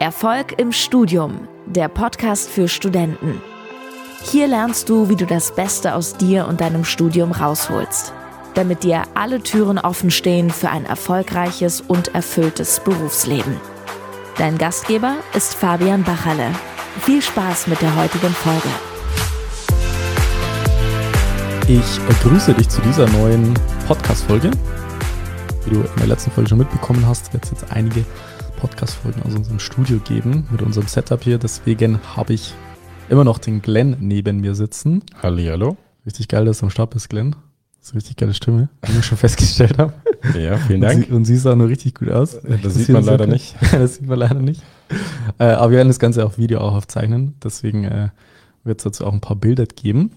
Erfolg im Studium, der Podcast für Studenten. Hier lernst du, wie du das Beste aus dir und deinem Studium rausholst, damit dir alle Türen offen stehen für ein erfolgreiches und erfülltes Berufsleben. Dein Gastgeber ist Fabian Bachalle. Viel Spaß mit der heutigen Folge. Ich grüße dich zu dieser neuen Podcast-Folge. Wie du in der letzten Folge schon mitbekommen hast, wird es jetzt einige Podcast-Folgen aus unserem Studio geben mit unserem Setup hier. Deswegen habe ich immer noch den Glenn neben mir sitzen. Hallihallo. Richtig geil, dass du am Start bist, Glenn. Das ist eine richtig geile Stimme, wie wir schon festgestellt haben. Ja, vielen Dank. Und, sie, und siehst auch nur richtig gut aus. Das, das sieht man leider kann. nicht. das sieht man leider nicht. Äh, aber wir werden das Ganze auf Video auch aufzeichnen. Deswegen äh, wird es dazu auch ein paar Bilder geben.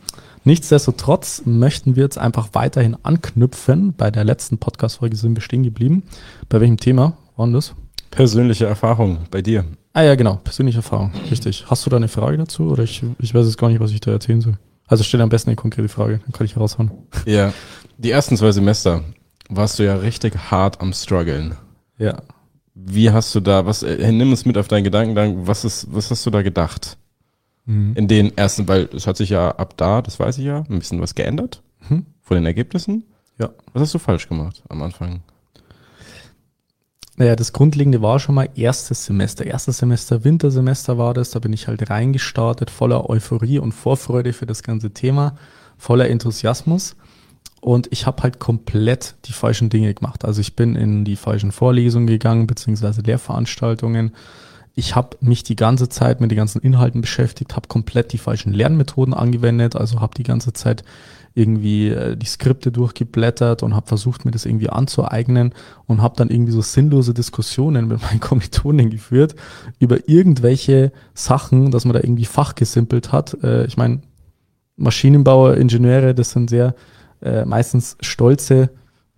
Nichtsdestotrotz möchten wir jetzt einfach weiterhin anknüpfen. Bei der letzten Podcast-Folge sind wir stehen geblieben. Bei welchem Thema war denn das? Persönliche Erfahrung bei dir. Ah ja, genau, persönliche Erfahrung, richtig. Hast du da eine Frage dazu oder ich, ich weiß jetzt gar nicht, was ich da erzählen soll. Also stell am besten eine konkrete Frage, dann kann ich heraushauen. Ja, die ersten zwei Semester warst du ja richtig hart am struggeln. Ja. Wie hast du da, was, äh, nimm uns mit auf deinen Gedanken, was ist, was hast du da gedacht? Mhm. In den ersten, weil es hat sich ja ab da, das weiß ich ja, ein bisschen was geändert mhm. von den Ergebnissen. Ja. Was hast du falsch gemacht am Anfang? Naja, das Grundlegende war schon mal erstes Semester. Erstes Semester, Wintersemester war das. Da bin ich halt reingestartet, voller Euphorie und Vorfreude für das ganze Thema, voller Enthusiasmus. Und ich habe halt komplett die falschen Dinge gemacht. Also ich bin in die falschen Vorlesungen gegangen, beziehungsweise Lehrveranstaltungen. Ich habe mich die ganze Zeit mit den ganzen Inhalten beschäftigt, habe komplett die falschen Lernmethoden angewendet, also habe die ganze Zeit irgendwie äh, die Skripte durchgeblättert und habe versucht, mir das irgendwie anzueignen und habe dann irgendwie so sinnlose Diskussionen mit meinen Kommilitonen geführt über irgendwelche Sachen, dass man da irgendwie fachgesimpelt hat. Äh, ich meine, Maschinenbauer, Ingenieure, das sind sehr äh, meistens stolze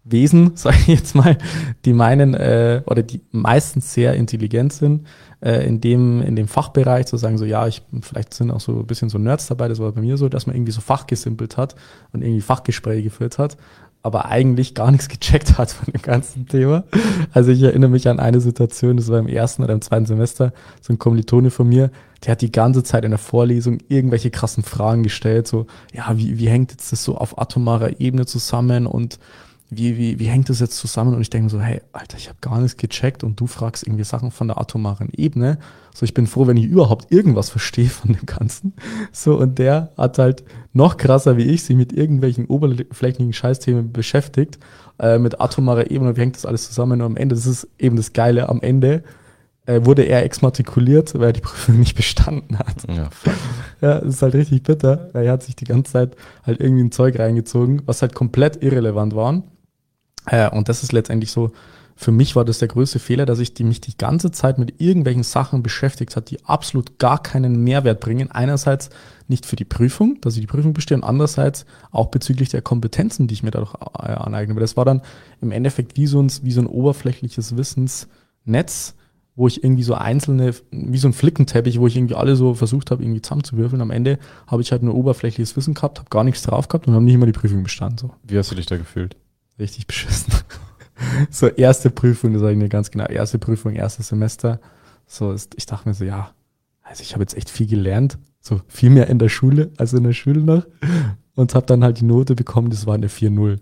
Wesen, sage ich jetzt mal, die meinen äh, oder die meistens sehr intelligent sind äh, in dem in dem Fachbereich zu sagen so ja ich vielleicht sind auch so ein bisschen so Nerds dabei, das war bei mir so, dass man irgendwie so fachgesimpelt hat und irgendwie Fachgespräche geführt hat, aber eigentlich gar nichts gecheckt hat von dem ganzen Thema. Also ich erinnere mich an eine Situation, das war im ersten oder im zweiten Semester, so ein Kommilitone von mir, der hat die ganze Zeit in der Vorlesung irgendwelche krassen Fragen gestellt, so ja wie wie hängt jetzt das so auf atomarer Ebene zusammen und wie, wie, wie hängt das jetzt zusammen? Und ich denke so, hey, Alter, ich habe gar nichts gecheckt und du fragst irgendwie Sachen von der atomaren Ebene. So, ich bin froh, wenn ich überhaupt irgendwas verstehe von dem Ganzen. So, und der hat halt noch krasser wie ich sich mit irgendwelchen oberflächlichen Scheißthemen beschäftigt, äh, mit atomarer Ebene und wie hängt das alles zusammen? Und am Ende, das ist eben das Geile, am Ende äh, wurde er exmatrikuliert, weil er die Prüfung nicht bestanden hat. Ja, ja, das ist halt richtig bitter. Er hat sich die ganze Zeit halt irgendwie ein Zeug reingezogen, was halt komplett irrelevant war. Äh, und das ist letztendlich so, für mich war das der größte Fehler, dass ich die, mich die ganze Zeit mit irgendwelchen Sachen beschäftigt hat, die absolut gar keinen Mehrwert bringen. Einerseits nicht für die Prüfung, dass ich die Prüfung bestehe, und andererseits auch bezüglich der Kompetenzen, die ich mir dadurch äh, aneigne. Aber das war dann im Endeffekt wie so ein, wie so ein oberflächliches Wissensnetz, wo ich irgendwie so einzelne, wie so ein Flickenteppich, wo ich irgendwie alle so versucht habe, irgendwie zusammenzuwürfeln. Am Ende habe ich halt nur oberflächliches Wissen gehabt, habe gar nichts drauf gehabt und habe nicht immer die Prüfung bestanden. So. Wie hast du dich da gefühlt? Richtig beschissen. so erste Prüfung, das sage ich mir ganz genau, erste Prüfung, erstes Semester. So ist, ich dachte mir so, ja, also ich habe jetzt echt viel gelernt, so viel mehr in der Schule als in der Schule noch und habe dann halt die Note bekommen, das war eine 4-0.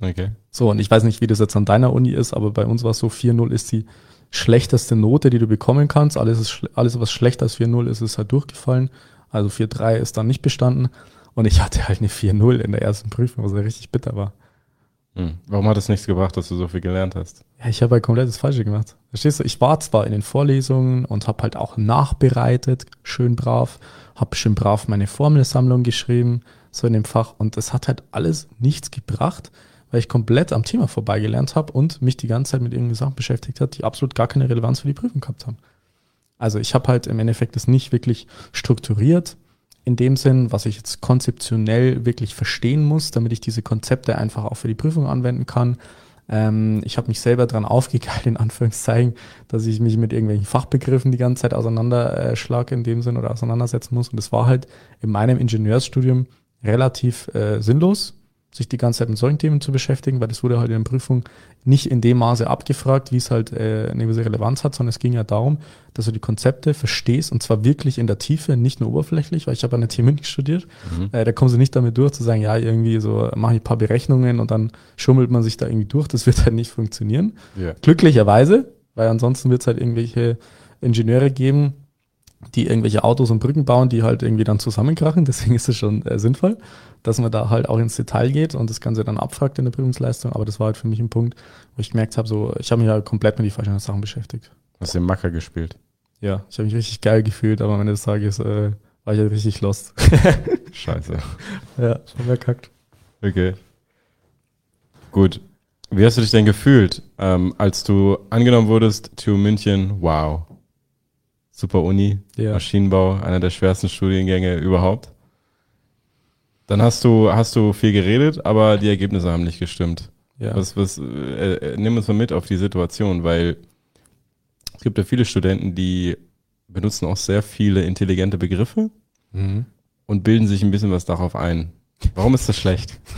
Okay. So, und ich weiß nicht, wie das jetzt an deiner Uni ist, aber bei uns war es so, 4-0 ist die schlechteste Note, die du bekommen kannst. Alles, ist, alles was schlechter als 4-0 ist, ist halt durchgefallen. Also 4-3 ist dann nicht bestanden. Und ich hatte halt eine 4-0 in der ersten Prüfung, was ja richtig bitter war. Hm. Warum hat es nichts gebracht, dass du so viel gelernt hast? Ja, ich habe halt komplett das Falsche gemacht. Verstehst du? Ich war zwar in den Vorlesungen und habe halt auch nachbereitet, schön brav, habe schön brav meine Formelsammlung geschrieben, so in dem Fach. Und es hat halt alles nichts gebracht, weil ich komplett am Thema vorbeigelernt habe und mich die ganze Zeit mit irgendeinen Sachen beschäftigt hat, die absolut gar keine Relevanz für die Prüfung gehabt haben. Also ich habe halt im Endeffekt das nicht wirklich strukturiert, in dem Sinn, was ich jetzt konzeptionell wirklich verstehen muss, damit ich diese Konzepte einfach auch für die Prüfung anwenden kann. Ähm, ich habe mich selber dran aufgegeilt, in Anführungszeichen, dass ich mich mit irgendwelchen Fachbegriffen die ganze Zeit auseinanderschlage in dem Sinn oder auseinandersetzen muss. Und das war halt in meinem Ingenieursstudium relativ äh, sinnlos, sich die ganze Zeit mit solchen Themen zu beschäftigen, weil das wurde halt in der Prüfung nicht in dem Maße abgefragt, wie es halt äh, eine gewisse Relevanz hat, sondern es ging ja darum, dass du die Konzepte verstehst und zwar wirklich in der Tiefe, nicht nur oberflächlich, weil ich habe an der TU München studiert. Mhm. Äh, da kommen sie nicht damit durch zu sagen, ja, irgendwie so mache ich ein paar Berechnungen und dann schummelt man sich da irgendwie durch. Das wird halt nicht funktionieren. Yeah. Glücklicherweise, weil ansonsten wird es halt irgendwelche Ingenieure geben, die irgendwelche Autos und Brücken bauen, die halt irgendwie dann zusammenkrachen. Deswegen ist es schon äh, sinnvoll, dass man da halt auch ins Detail geht und das Ganze dann abfragt in der Prüfungsleistung. Aber das war halt für mich ein Punkt, wo ich gemerkt habe, so, ich habe mich halt komplett mit die falschen Sachen beschäftigt. Hast du den Macker gespielt? Ja, ich habe mich richtig geil gefühlt, aber am Ende des Tages äh, war ich halt richtig lost. Scheiße. Ja, schon verkackt. Okay. Gut. Wie hast du dich denn gefühlt, ähm, als du angenommen wurdest, TU München, wow, super Uni, ja. Maschinenbau, einer der schwersten Studiengänge überhaupt. Dann hast du, hast du viel geredet, aber die Ergebnisse haben nicht gestimmt. Ja. Was, was, äh, äh, nimm uns mal mit auf die Situation, weil es gibt ja viele Studenten, die benutzen auch sehr viele intelligente Begriffe mhm. und bilden sich ein bisschen was darauf ein. Warum ist das schlecht?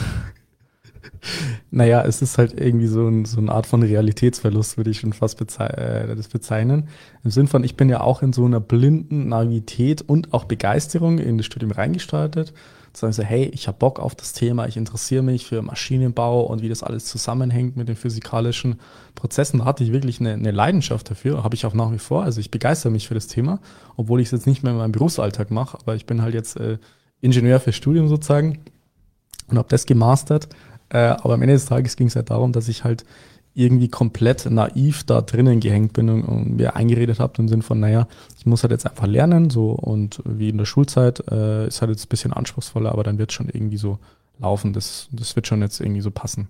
naja, es ist halt irgendwie so, ein, so eine Art von Realitätsverlust, würde ich schon fast bezei äh, das bezeichnen. Im Sinn von, ich bin ja auch in so einer blinden Naivität und auch Begeisterung in das Studium reingestartet. Sagen so, hey, ich habe Bock auf das Thema, ich interessiere mich für Maschinenbau und wie das alles zusammenhängt mit den physikalischen Prozessen. Da hatte ich wirklich eine, eine Leidenschaft dafür, habe ich auch nach wie vor. Also ich begeister mich für das Thema, obwohl ich es jetzt nicht mehr in meinem Berufsalltag mache, aber ich bin halt jetzt äh, Ingenieur fürs Studium sozusagen und habe das gemastert äh, aber am Ende des Tages ging es halt darum, dass ich halt irgendwie komplett naiv da drinnen gehängt bin und, und mir eingeredet habe im Sinn von, naja, ich muss halt jetzt einfach lernen, so und wie in der Schulzeit äh, ist halt jetzt ein bisschen anspruchsvoller, aber dann wird schon irgendwie so laufen. Das, das wird schon jetzt irgendwie so passen.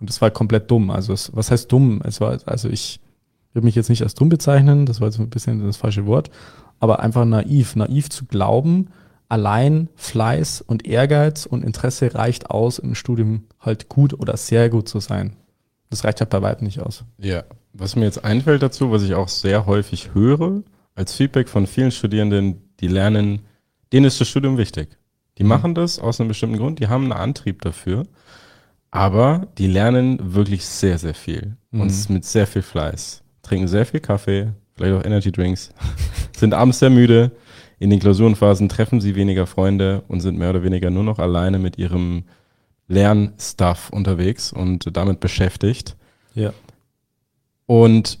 Und das war komplett dumm. Also es, was heißt dumm? Es war, also ich würde mich jetzt nicht als dumm bezeichnen, das war jetzt ein bisschen das falsche Wort, aber einfach naiv, naiv zu glauben, allein Fleiß und Ehrgeiz und Interesse reicht aus, im Studium halt gut oder sehr gut zu sein. Das reicht halt bei weitem nicht aus. Ja, was mir jetzt einfällt dazu, was ich auch sehr häufig höre, als Feedback von vielen Studierenden, die lernen, denen ist das Studium wichtig. Die mhm. machen das aus einem bestimmten Grund, die haben einen Antrieb dafür, aber die lernen wirklich sehr, sehr viel mhm. und mit sehr viel Fleiß. Trinken sehr viel Kaffee, vielleicht auch Energy Drinks, sind abends sehr müde, in den Klausurenphasen treffen sie weniger Freunde und sind mehr oder weniger nur noch alleine mit ihrem Lernstuff unterwegs und damit beschäftigt. Ja. Und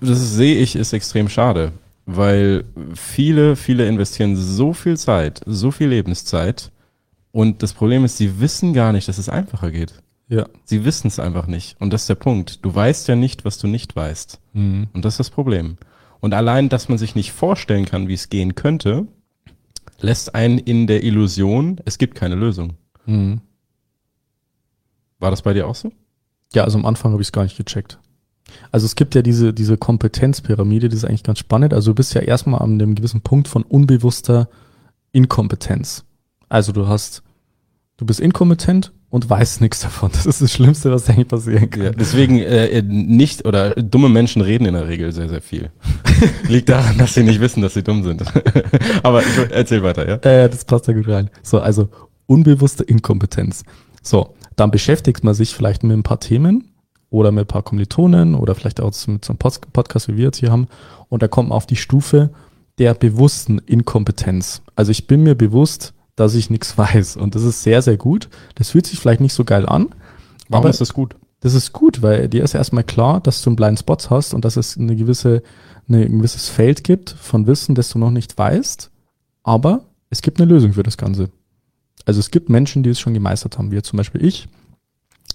das sehe ich ist extrem schade, weil viele, viele investieren so viel Zeit, so viel Lebenszeit und das Problem ist, sie wissen gar nicht, dass es einfacher geht. Ja. Sie wissen es einfach nicht. Und das ist der Punkt. Du weißt ja nicht, was du nicht weißt. Mhm. Und das ist das Problem. Und allein, dass man sich nicht vorstellen kann, wie es gehen könnte, lässt einen in der Illusion, es gibt keine Lösung. Mhm. War das bei dir auch so? Ja, also am Anfang habe ich es gar nicht gecheckt. Also es gibt ja diese, diese Kompetenzpyramide, die ist eigentlich ganz spannend. Also du bist ja erstmal an einem gewissen Punkt von unbewusster Inkompetenz. Also du hast, du bist inkompetent und weiß nichts davon. Das ist das Schlimmste, was eigentlich passieren kann. Ja, deswegen äh, nicht oder dumme Menschen reden in der Regel sehr, sehr viel. Liegt daran, dass sie nicht wissen, dass sie dumm sind. Aber ich, erzähl weiter, ja? Äh, das passt da gut rein. So, also unbewusste Inkompetenz. So, dann beschäftigt man sich vielleicht mit ein paar Themen oder mit ein paar Kommilitonen oder vielleicht auch mit so einem Podcast, wie wir jetzt hier haben. Und da kommt man auf die Stufe der bewussten Inkompetenz. Also ich bin mir bewusst, dass ich nichts weiß. Und das ist sehr, sehr gut. Das fühlt sich vielleicht nicht so geil an. Warum aber ist das gut? Das ist gut, weil dir ist erstmal klar, dass du einen Blind Spot hast und dass es eine gewisse, eine, ein gewisses Feld gibt von Wissen, das du noch nicht weißt. Aber es gibt eine Lösung für das Ganze. Also es gibt Menschen, die es schon gemeistert haben, wie zum Beispiel ich,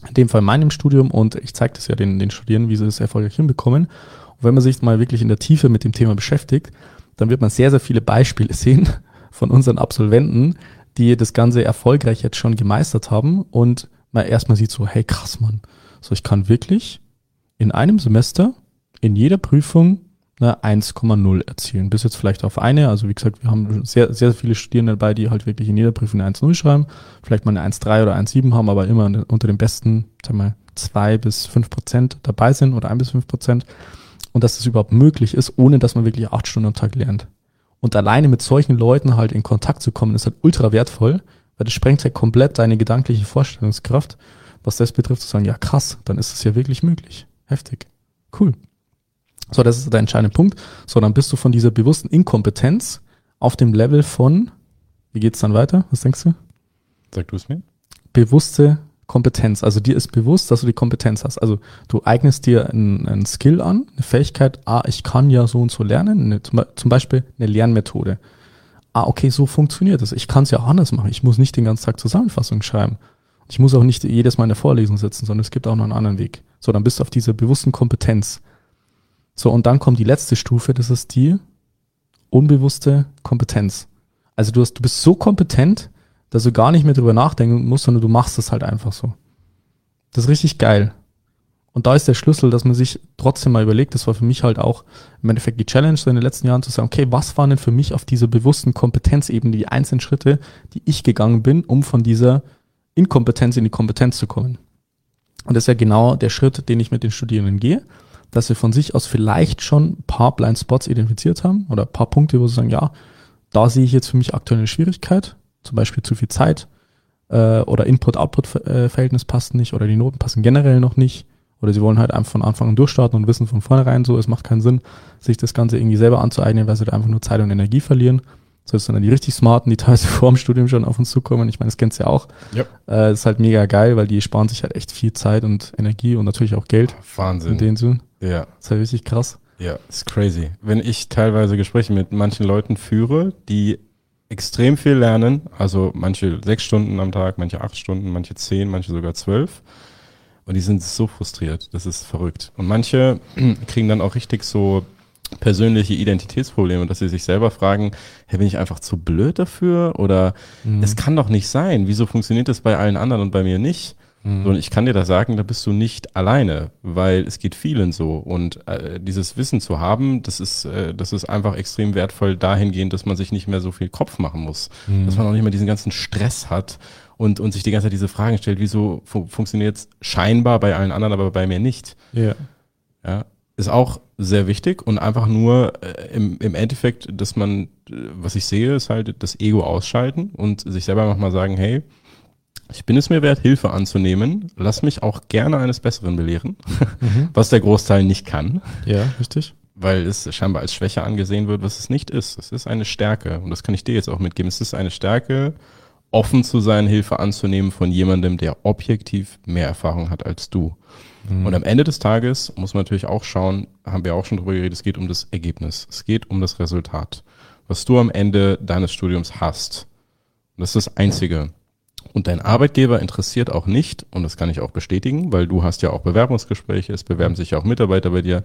in dem Fall in meinem Studium und ich zeige das ja den, den Studierenden, wie sie das erfolgreich hinbekommen. Und wenn man sich mal wirklich in der Tiefe mit dem Thema beschäftigt, dann wird man sehr, sehr viele Beispiele sehen, von unseren Absolventen, die das Ganze erfolgreich jetzt schon gemeistert haben und man erstmal sieht so, hey krass, Mann, so ich kann wirklich in einem Semester in jeder Prüfung eine 1,0 erzielen. Bis jetzt vielleicht auf eine. Also wie gesagt, wir haben sehr, sehr viele Studierende dabei, die halt wirklich in jeder Prüfung eine 1,0 schreiben. Vielleicht mal eine 1,3 oder 1,7 haben, aber immer unter den besten, sag mal, zwei bis fünf Prozent dabei sind oder ein bis fünf Prozent. Und dass das überhaupt möglich ist, ohne dass man wirklich acht Stunden am Tag lernt. Und alleine mit solchen Leuten halt in Kontakt zu kommen, ist halt ultra wertvoll, Weil das sprengt ja komplett deine gedankliche Vorstellungskraft, was das betrifft, zu sagen, ja krass, dann ist es ja wirklich möglich. Heftig. Cool. So, das ist der entscheidende Punkt. So, dann bist du von dieser bewussten Inkompetenz auf dem Level von, wie geht's dann weiter? Was denkst du? Sag du es mir. Bewusste Kompetenz. Also dir ist bewusst, dass du die Kompetenz hast. Also du eignest dir einen, Skill an, eine Fähigkeit, ah, ich kann ja so und so lernen, eine, zum Beispiel eine Lernmethode. Ah, okay, so funktioniert es. Ich kann es ja auch anders machen. Ich muss nicht den ganzen Tag Zusammenfassung schreiben. Ich muss auch nicht jedes Mal in der Vorlesung sitzen, sondern es gibt auch noch einen anderen Weg. So, dann bist du auf dieser bewussten Kompetenz. So, und dann kommt die letzte Stufe, das ist die unbewusste Kompetenz. Also du, hast, du bist so kompetent, dass du gar nicht mehr drüber nachdenken musst, sondern du machst es halt einfach so. Das ist richtig geil. Und da ist der Schlüssel, dass man sich trotzdem mal überlegt, das war für mich halt auch im Endeffekt die Challenge so in den letzten Jahren zu sagen, okay, was waren denn für mich auf dieser bewussten Kompetenz eben die einzelnen Schritte, die ich gegangen bin, um von dieser Inkompetenz in die Kompetenz zu kommen. Und das ist ja genau der Schritt, den ich mit den Studierenden gehe dass sie von sich aus vielleicht schon ein paar Blind Spots identifiziert haben oder ein paar Punkte, wo sie sagen, ja, da sehe ich jetzt für mich aktuell eine Schwierigkeit, zum Beispiel zu viel Zeit äh, oder Input-Output-Verhältnis passt nicht oder die Noten passen generell noch nicht oder sie wollen halt einfach von Anfang an durchstarten und wissen von vornherein so, es macht keinen Sinn, sich das Ganze irgendwie selber anzueignen, weil sie da einfach nur Zeit und Energie verlieren. So ist dann die richtig smarten, die teilweise vor dem Studium schon auf uns zukommen. Ich meine, das kennst du ja auch. Yep. Äh, das ist halt mega geil, weil die sparen sich halt echt viel Zeit und Energie und natürlich auch Geld. Wahnsinn. In den Sinn. Ja. Das ist halt richtig krass. Ja, ist crazy. Wenn ich teilweise Gespräche mit manchen Leuten führe, die extrem viel lernen, also manche sechs Stunden am Tag, manche acht Stunden, manche zehn, manche sogar zwölf. Und die sind so frustriert. Das ist verrückt. Und manche kriegen dann auch richtig so persönliche Identitätsprobleme, dass sie sich selber fragen, hey, bin ich einfach zu blöd dafür? Oder mhm. es kann doch nicht sein. Wieso funktioniert das bei allen anderen und bei mir nicht? Mhm. Und ich kann dir da sagen, da bist du nicht alleine, weil es geht vielen so. Und äh, dieses Wissen zu haben, das ist, äh, das ist einfach extrem wertvoll dahingehend, dass man sich nicht mehr so viel Kopf machen muss. Mhm. Dass man auch nicht mehr diesen ganzen Stress hat und, und sich die ganze Zeit diese Fragen stellt, wieso fu funktioniert es scheinbar bei allen anderen, aber bei mir nicht. Ja. Ja, ist auch sehr wichtig und einfach nur äh, im, im Endeffekt, dass man, äh, was ich sehe, ist halt das Ego ausschalten und sich selber nochmal sagen, hey, ich bin es mir wert, Hilfe anzunehmen. Lass mich auch gerne eines Besseren belehren, mhm. was der Großteil nicht kann. Ja, richtig. Weil es scheinbar als Schwäche angesehen wird, was es nicht ist. Es ist eine Stärke. Und das kann ich dir jetzt auch mitgeben. Es ist eine Stärke, offen zu sein, Hilfe anzunehmen von jemandem, der objektiv mehr Erfahrung hat als du. Mhm. Und am Ende des Tages muss man natürlich auch schauen, haben wir auch schon drüber geredet, es geht um das Ergebnis. Es geht um das Resultat. Was du am Ende deines Studiums hast. Und das ist das Einzige. Und dein Arbeitgeber interessiert auch nicht, und das kann ich auch bestätigen, weil du hast ja auch Bewerbungsgespräche, es bewerben sich ja auch Mitarbeiter bei dir.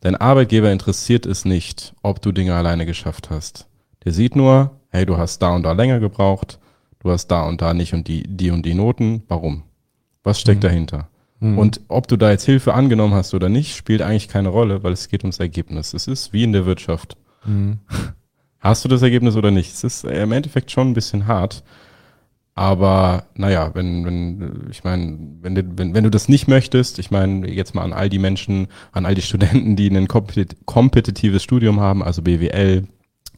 Dein Arbeitgeber interessiert es nicht, ob du Dinge alleine geschafft hast. Der sieht nur, hey, du hast da und da länger gebraucht, du hast da und da nicht und die, die und die Noten. Warum? Was steckt mhm. dahinter? Mhm. Und ob du da jetzt Hilfe angenommen hast oder nicht, spielt eigentlich keine Rolle, weil es geht ums Ergebnis. Es ist wie in der Wirtschaft. Mhm. Hast du das Ergebnis oder nicht? Es ist im Endeffekt schon ein bisschen hart. Aber naja, wenn, wenn, ich meine, wenn, wenn, wenn du das nicht möchtest, ich meine, jetzt mal an all die Menschen, an all die Studenten, die ein kompetitives Studium haben, also BWL,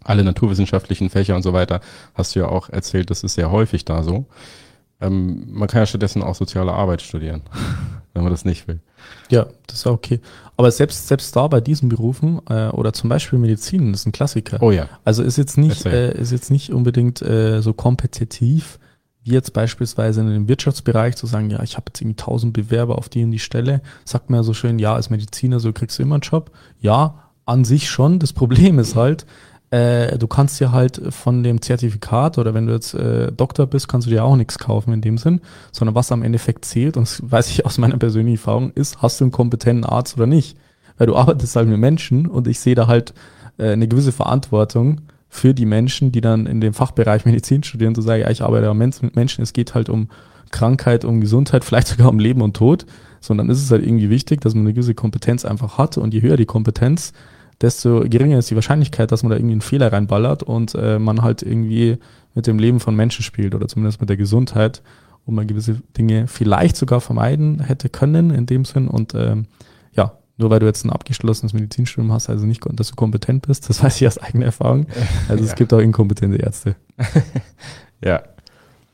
alle naturwissenschaftlichen Fächer und so weiter, hast du ja auch erzählt, das ist sehr häufig da so. Ähm, man kann ja stattdessen auch soziale Arbeit studieren, wenn man das nicht will. Ja, das ist okay. Aber selbst, selbst da bei diesen Berufen äh, oder zum Beispiel Medizin, das ist ein Klassiker. Oh ja. Also ist jetzt nicht, äh, ist jetzt nicht unbedingt äh, so kompetitiv wie jetzt beispielsweise in dem Wirtschaftsbereich zu sagen, ja, ich habe jetzt irgendwie tausend Bewerber auf die und die Stelle. Sagt man ja so schön, ja, als Mediziner so kriegst du immer einen Job. Ja, an sich schon. Das Problem ist halt, äh, du kannst dir halt von dem Zertifikat oder wenn du jetzt äh, Doktor bist, kannst du dir auch nichts kaufen in dem Sinn, sondern was am Endeffekt zählt, und das weiß ich aus meiner persönlichen Erfahrung, ist, hast du einen kompetenten Arzt oder nicht? Weil du arbeitest halt mit Menschen und ich sehe da halt äh, eine gewisse Verantwortung für die Menschen, die dann in dem Fachbereich Medizin studieren, zu sagen, ja, ich arbeite mit Menschen, es geht halt um Krankheit, um Gesundheit, vielleicht sogar um Leben und Tod, sondern ist es halt irgendwie wichtig, dass man eine gewisse Kompetenz einfach hat und je höher die Kompetenz, desto geringer ist die Wahrscheinlichkeit, dass man da irgendwie einen Fehler reinballert und äh, man halt irgendwie mit dem Leben von Menschen spielt oder zumindest mit der Gesundheit, wo man gewisse Dinge vielleicht sogar vermeiden hätte können in dem Sinn. Und ähm, nur weil du jetzt ein abgeschlossenes Medizinstudium hast, also nicht, dass du kompetent bist, das weiß ich aus eigener Erfahrung. Also ja. es gibt auch inkompetente Ärzte. ja.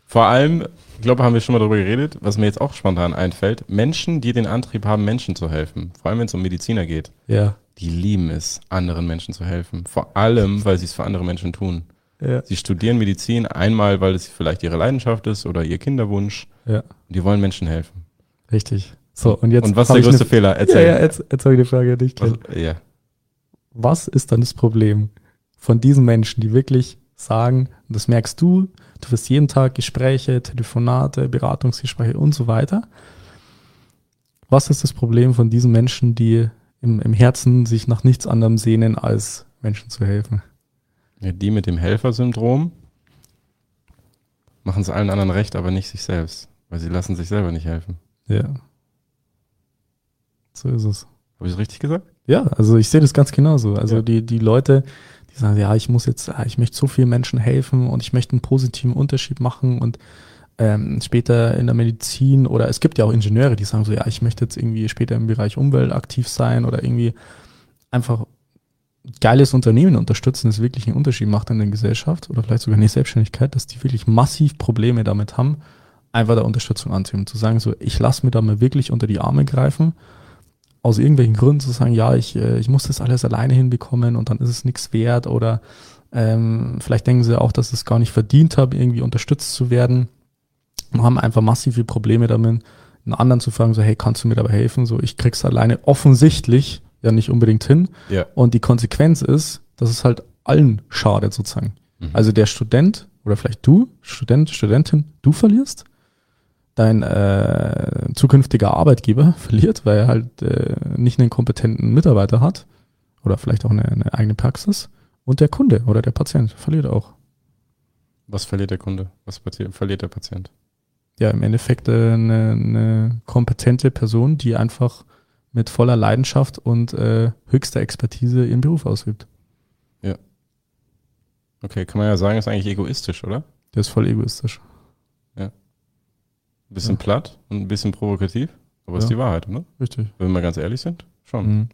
Vor allem, ich glaube, haben wir schon mal darüber geredet, was mir jetzt auch spontan einfällt. Menschen, die den Antrieb haben, Menschen zu helfen, vor allem wenn es um Mediziner geht, Ja. die lieben es, anderen Menschen zu helfen. Vor allem, weil sie es für andere Menschen tun. Ja. Sie studieren Medizin einmal, weil es vielleicht ihre Leidenschaft ist oder ihr Kinderwunsch. Ja. Die wollen Menschen helfen. Richtig. So, und jetzt. Und was ist der größte Fehler? Ja, Erzähl. ja, jetzt, jetzt habe ich eine Frage an dich. was, ja. Was ist dann das Problem von diesen Menschen, die wirklich sagen, und das merkst du, du wirst jeden Tag Gespräche, Telefonate, Beratungsgespräche und so weiter. Was ist das Problem von diesen Menschen, die im, im Herzen sich nach nichts anderem sehnen, als Menschen zu helfen? ja, die mit dem Helfersyndrom machen es allen anderen recht, aber nicht sich selbst. Weil sie lassen sich selber nicht helfen. Ja. So ist es. Habe ich es richtig gesagt? Ja, also ich sehe das ganz genauso. Also Ja. die, die Leute, die sagen, ja, ich muss jetzt, ich möchte so vielen Menschen helfen und ich möchte einen positiven Unterschied machen und ähm, später in der Medizin oder es gibt ja auch Ingenieure, die sagen so, ja, ich möchte jetzt irgendwie später im Bereich Umwelt aktiv sein oder irgendwie einfach ein geiles Unternehmen unterstützen, das wirklich einen Unterschied macht in der Gesellschaft oder vielleicht sogar eine Selbstständigkeit, dass die wirklich massiv Probleme damit haben, einfach der Unterstützung anzunehmen. Zu sagen so, ich lasse mir da mal wirklich unter die Arme greifen aus irgendwelchen Gründen zu sagen, ja, ich, äh, ich muss das alles alleine hinbekommen und dann ist es nichts wert oder ähm, vielleicht denken sie auch, dass ich es gar nicht verdient habe, irgendwie unterstützt zu werden und haben einfach massive Probleme damit, einen anderen zu fragen, so, hey, kannst du mir dabei helfen? So, ich krieg's alleine offensichtlich ja nicht unbedingt hin. Ja. Und die Konsequenz ist, dass es halt allen schadet sozusagen. Mhm. Also der Student oder vielleicht du, Student, Studentin, du verlierst, dein äh, zukünftiger Arbeitgeber verliert, weil er halt äh, nicht einen kompetenten Mitarbeiter hat oder vielleicht auch eine, eine eigene Praxis und der Kunde oder der Patient verliert auch. Was verliert der Kunde? Was verliert der Patient? Ja, im Endeffekt äh, eine, eine kompetente Person, die einfach mit voller Leidenschaft und äh, höchster Expertise ihren Beruf ausübt. Okay, kann man ja sagen, ist eigentlich egoistisch, oder? Der ist voll egoistisch. Ein bisschen Ja. platt und ein bisschen provokativ, aber ist Ja. die Wahrheit, oder? Richtig. Wenn wir mal ganz ehrlich sind, schon. Mhm.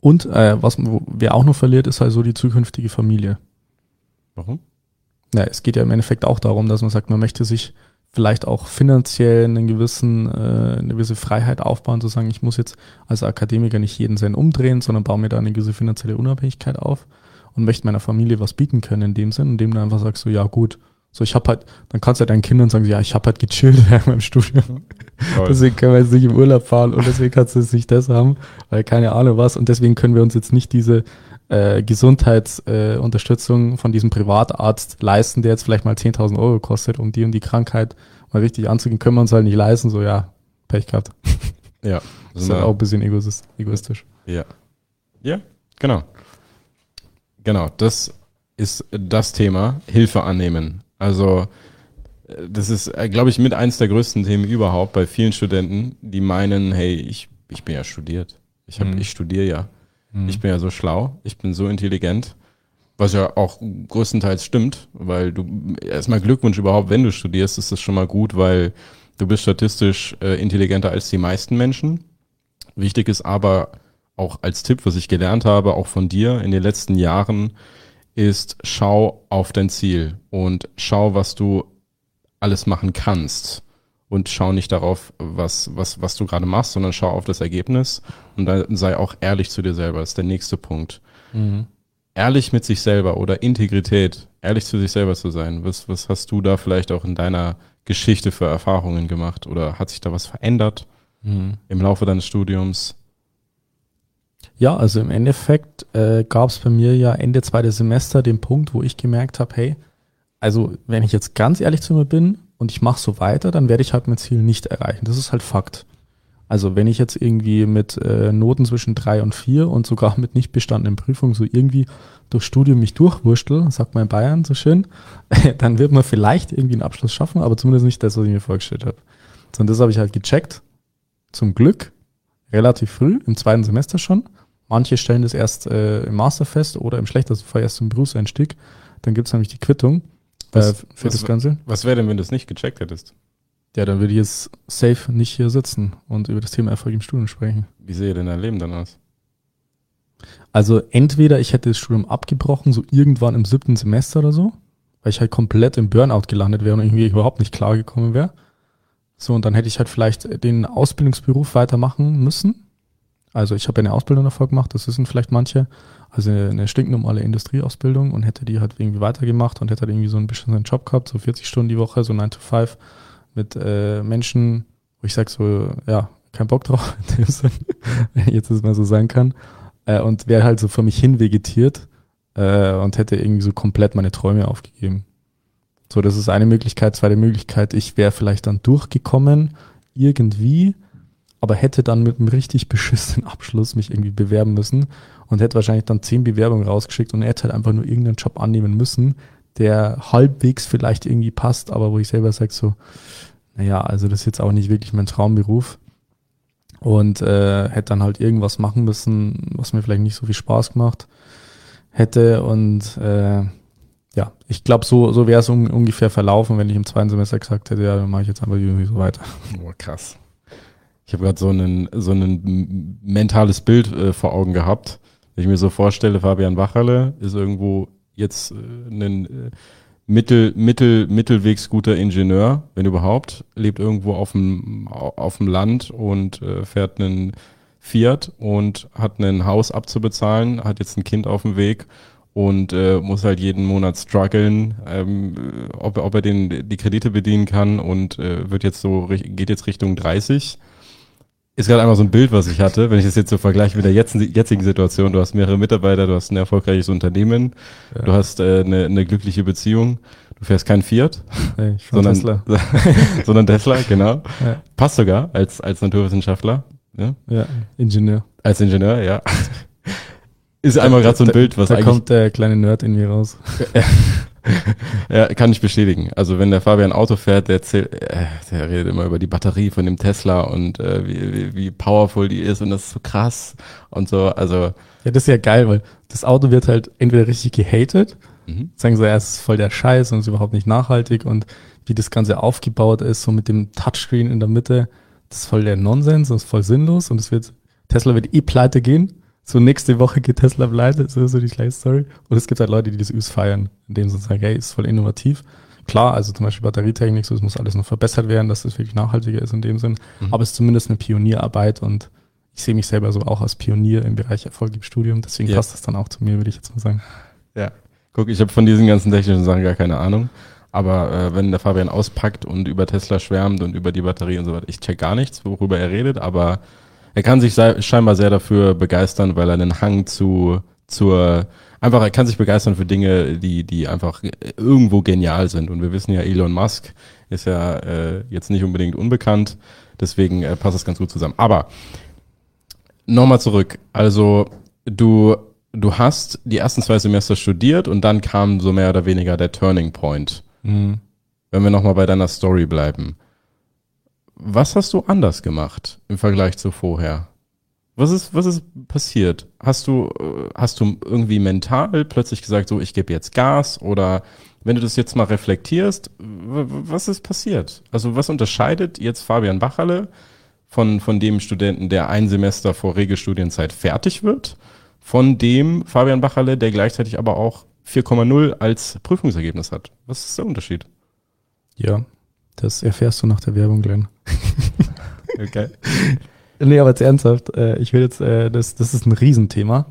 Und äh, was wer auch noch verliert, ist halt so die zukünftige Familie. Warum? Ja, es geht ja im Endeffekt auch darum, dass man sagt, man möchte sich vielleicht auch finanziell einen gewissen, äh, eine gewisse Freiheit aufbauen, zu sagen, ich muss jetzt als Akademiker nicht jeden Cent umdrehen, sondern baue mir da eine gewisse finanzielle Unabhängigkeit auf und möchte meiner Familie was bieten können in dem Sinn, indem du einfach sagst, so ja gut, so ich habe halt, dann kannst du halt deinen Kindern sagen, ja, ich habe halt gechillt während meinem Studium. Toll. Deswegen können wir jetzt nicht im Urlaub fahren und deswegen kannst du jetzt nicht das haben, weil keine Ahnung was. Und deswegen können wir uns jetzt nicht diese äh, Gesundheitsunterstützung äh, von diesem Privatarzt leisten, der jetzt vielleicht mal 10.000 Euro kostet, um die und die Krankheit mal richtig anzugehen, können wir uns halt nicht leisten. So, ja, Pech gehabt. Ja. Das ist halt auch ein bisschen egois- egoistisch. Ja. Ja, genau. Genau, das ist das Thema, Hilfe annehmen. Also, äh, das ist, glaube ich, mit eins der größten Themen überhaupt bei vielen Studenten, die meinen, hey, ich, ich bin ja studiert. Ich, hab, Mhm. ich studiere ja. Ich bin ja so schlau, ich bin so intelligent, was ja auch größtenteils stimmt, weil du erstmal Glückwunsch überhaupt, wenn du studierst, ist das schon mal gut, weil du bist statistisch äh, intelligenter als die meisten Menschen. Wichtig ist aber auch als Tipp, was ich gelernt habe, auch von dir in den letzten Jahren, ist schau auf dein Ziel und schau, was du alles machen kannst. Und schau nicht darauf, was, was, was du gerade machst, sondern schau auf das Ergebnis und dann sei auch ehrlich zu dir selber. Das ist der nächste Punkt. Ehrlich mit sich selber oder Integrität, ehrlich zu sich selber zu sein. Was, was hast du da vielleicht auch in deiner Geschichte für Erfahrungen gemacht? Oder hat sich da was verändert im Laufe deines Studiums? Ja, also im Endeffekt äh, gab es bei mir ja Ende zweites Semester den Punkt, wo ich gemerkt habe, hey, also wenn ich jetzt ganz ehrlich zu mir bin und ich mache so weiter, dann werde ich halt mein Ziel nicht erreichen. Das ist halt Fakt. Also wenn ich jetzt irgendwie mit äh, Noten zwischen drei und vier und sogar mit nicht bestandenen Prüfungen so irgendwie durch Studium mich durchwurstel, sagt man in Bayern so schön, dann wird man vielleicht irgendwie einen Abschluss schaffen, aber zumindest nicht das, was ich mir vorgestellt habe. Sondern das habe ich halt gecheckt. Zum Glück relativ früh, im zweiten Semester schon. Manche stellen das erst äh, im Master fest oder im schlechtesten Fall erst im Berufseinstieg. Dann gibt's nämlich die Quittung äh, Was- für was- das Ganze. Was wäre denn, wenn du es nicht gecheckt hättest? Ja, dann würde ich jetzt safe nicht hier sitzen und über das Thema Erfolg im Studium sprechen. Wie sehe denn dein Leben dann aus? Also entweder ich hätte das Studium abgebrochen, so irgendwann im siebten Semester oder so, weil ich halt komplett im Burnout gelandet wäre und irgendwie überhaupt nicht klar gekommen wäre. So, und dann hätte ich halt vielleicht den Ausbildungsberuf weitermachen müssen. Also ich habe ja eine Ausbildung davor gemacht, das wissen vielleicht manche. Also eine stinknormale Industrieausbildung und hätte die halt irgendwie weitergemacht und hätte halt irgendwie so einen Job gehabt, so 40 Stunden die Woche, so 9 to 5 mit äh, Menschen, wo ich sage so, ja, kein Bock drauf, in dem Sinn, wenn ich jetzt das mal so sagen kann. Äh, und wäre halt so vor mich hin vegetiert äh, und hätte irgendwie so komplett meine Träume aufgegeben. So, das ist eine Möglichkeit. Zweite Möglichkeit, ich wäre vielleicht dann durchgekommen, irgendwie, aber hätte dann mit einem richtig beschissenen Abschluss mich irgendwie bewerben müssen und hätte wahrscheinlich dann zehn Bewerbungen rausgeschickt und hätte halt einfach nur irgendeinen Job annehmen müssen, der halbwegs vielleicht irgendwie passt, aber wo ich selber sage so, naja, also das ist jetzt auch nicht wirklich mein Traumberuf und äh, hätte dann halt irgendwas machen müssen, was mir vielleicht nicht so viel Spaß gemacht hätte und äh, ja, ich glaube, so, so wäre es un ungefähr verlaufen, wenn ich im zweiten Semester gesagt hätte, ja, dann mache ich jetzt einfach irgendwie so weiter. Oh, krass. Ich habe gerade so ein so ein mentales Bild äh, vor Augen gehabt. Wenn ich mir so vorstelle, Fabian Wacherle ist irgendwo jetzt äh, ein äh, mittel, mittel, mittelwegs guter Ingenieur, wenn überhaupt, lebt irgendwo auf dem, auf dem Land und äh, fährt einen Fiat und hat ein Haus abzubezahlen, hat jetzt ein Kind auf dem Weg und äh, muss halt jeden Monat strugglen, ähm, ob, ob er den, die Kredite bedienen kann und äh, wird jetzt so, geht jetzt Richtung 30 ist gerade einmal so ein Bild, was ich hatte, wenn ich das jetzt so vergleiche mit der jetzigen Situation. Du hast mehrere Mitarbeiter, du hast ein erfolgreiches Unternehmen, ja. du hast äh, eine, eine glückliche Beziehung, du fährst kein Fiat, nee, sondern Tesla. sondern Tesla, genau. Ja. Passt sogar als, als Naturwissenschaftler. Ja? ja, Ingenieur. Als Ingenieur, ja. Ist einmal gerade so ein Bild, was da eigentlich... Da kommt der kleine Nerd in mir raus. ja, kann ich bestätigen. Also wenn der Fabian Auto fährt, der erzählt, äh, der redet immer über die Batterie von dem Tesla und äh, wie, wie, wie powerful die ist und das ist so krass und so. Also ja, das ist ja geil, weil das Auto wird halt entweder richtig gehatet, mhm. sagen so, ja, es ist voll der Scheiß und ist überhaupt nicht nachhaltig und wie das Ganze aufgebaut ist, so mit dem Touchscreen in der Mitte, das ist voll der Nonsens, das ist voll sinnlos und es wird Tesla wird eh pleite gehen so nächste Woche geht Tesla pleite, so, so die gleiche Story. Und es gibt halt Leute, die das übelst feiern, indem sie sagen, hey, ist voll innovativ. Klar, also zum Beispiel Batterietechnik, so, es muss alles noch verbessert werden, dass es das wirklich nachhaltiger ist in dem Sinn. Mhm. Aber es ist zumindest eine Pionierarbeit und ich sehe mich selber so auch als Pionier im Bereich Erfolg im Studium. Deswegen ja. passt das dann auch zu mir, würde ich jetzt mal sagen. Ja. Guck, ich habe von diesen ganzen technischen Sachen gar keine Ahnung. Aber äh, wenn der Fabian auspackt und über Tesla schwärmt und über die Batterie und so weiter, ich check gar nichts, worüber er redet, aber er kann sich scheinbar sehr dafür begeistern, weil er einen Hang zu, zur, einfach, er kann sich begeistern für Dinge, die, die einfach irgendwo genial sind. Und wir wissen ja, Elon Musk ist ja äh, jetzt nicht unbedingt unbekannt. Deswegen äh, passt das ganz gut zusammen. Aber nochmal zurück. Also du, du hast die ersten zwei Semester studiert und dann kam so mehr oder weniger der Turning Point. Mhm. Wenn wir nochmal bei deiner Story bleiben. Was hast du anders gemacht im Vergleich zu vorher? Was ist, was ist passiert? Hast du, äh, hast du irgendwie mental plötzlich gesagt, so, ich gebe jetzt Gas? Oder wenn du das jetzt mal reflektierst, was ist passiert? Also was unterscheidet jetzt Fabian Bacherle von, von dem Studenten, der ein Semester vor Regelstudienzeit fertig wird, von dem Fabian Bacherle, der gleichzeitig aber auch 4,0 als Prüfungsergebnis hat? Was ist der Unterschied? Ja, das erfährst du nach der Werbung, Glenn. okay. Nee, aber jetzt ernsthaft, äh, ich will jetzt, äh, das, das ist ein Riesenthema.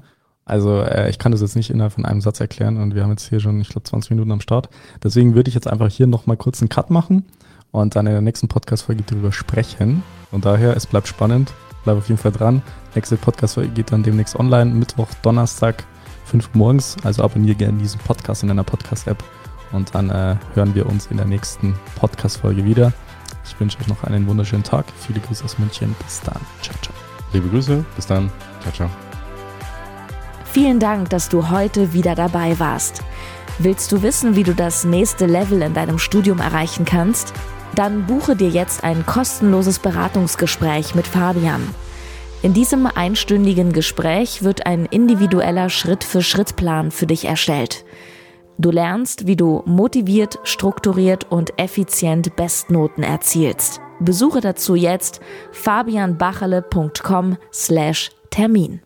Also äh, ich kann das jetzt nicht innerhalb von einem Satz erklären und wir haben jetzt hier schon, ich glaube, 20 Minuten am Start. Deswegen würde ich jetzt einfach hier nochmal kurz einen Cut machen und dann in der nächsten Podcast-Folge darüber sprechen. Und daher, es bleibt spannend, bleib auf jeden Fall dran. Nächste Podcast-Folge geht dann demnächst online, Mittwoch, Donnerstag, 5 Uhr morgens. Also abonniere gerne diesen Podcast in deiner Podcast-App und dann äh, hören wir uns in der nächsten Podcast-Folge wieder. Ich wünsche euch noch einen wunderschönen Tag. Viele Grüße aus München. Bis dann. Ciao, ciao. Liebe Grüße. Bis dann. Ciao, ciao. Vielen Dank, dass du heute wieder dabei warst. Willst du wissen, wie du das nächste Level in deinem Studium erreichen kannst? Dann buche dir jetzt ein kostenloses Beratungsgespräch mit Fabian. In diesem einstündigen Gespräch wird ein individueller Schritt-für-Schritt-Plan für dich erstellt. Du lernst, wie du motiviert, strukturiert und effizient Bestnoten erzielst. Besuche dazu jetzt fabianbacherle.com/termin.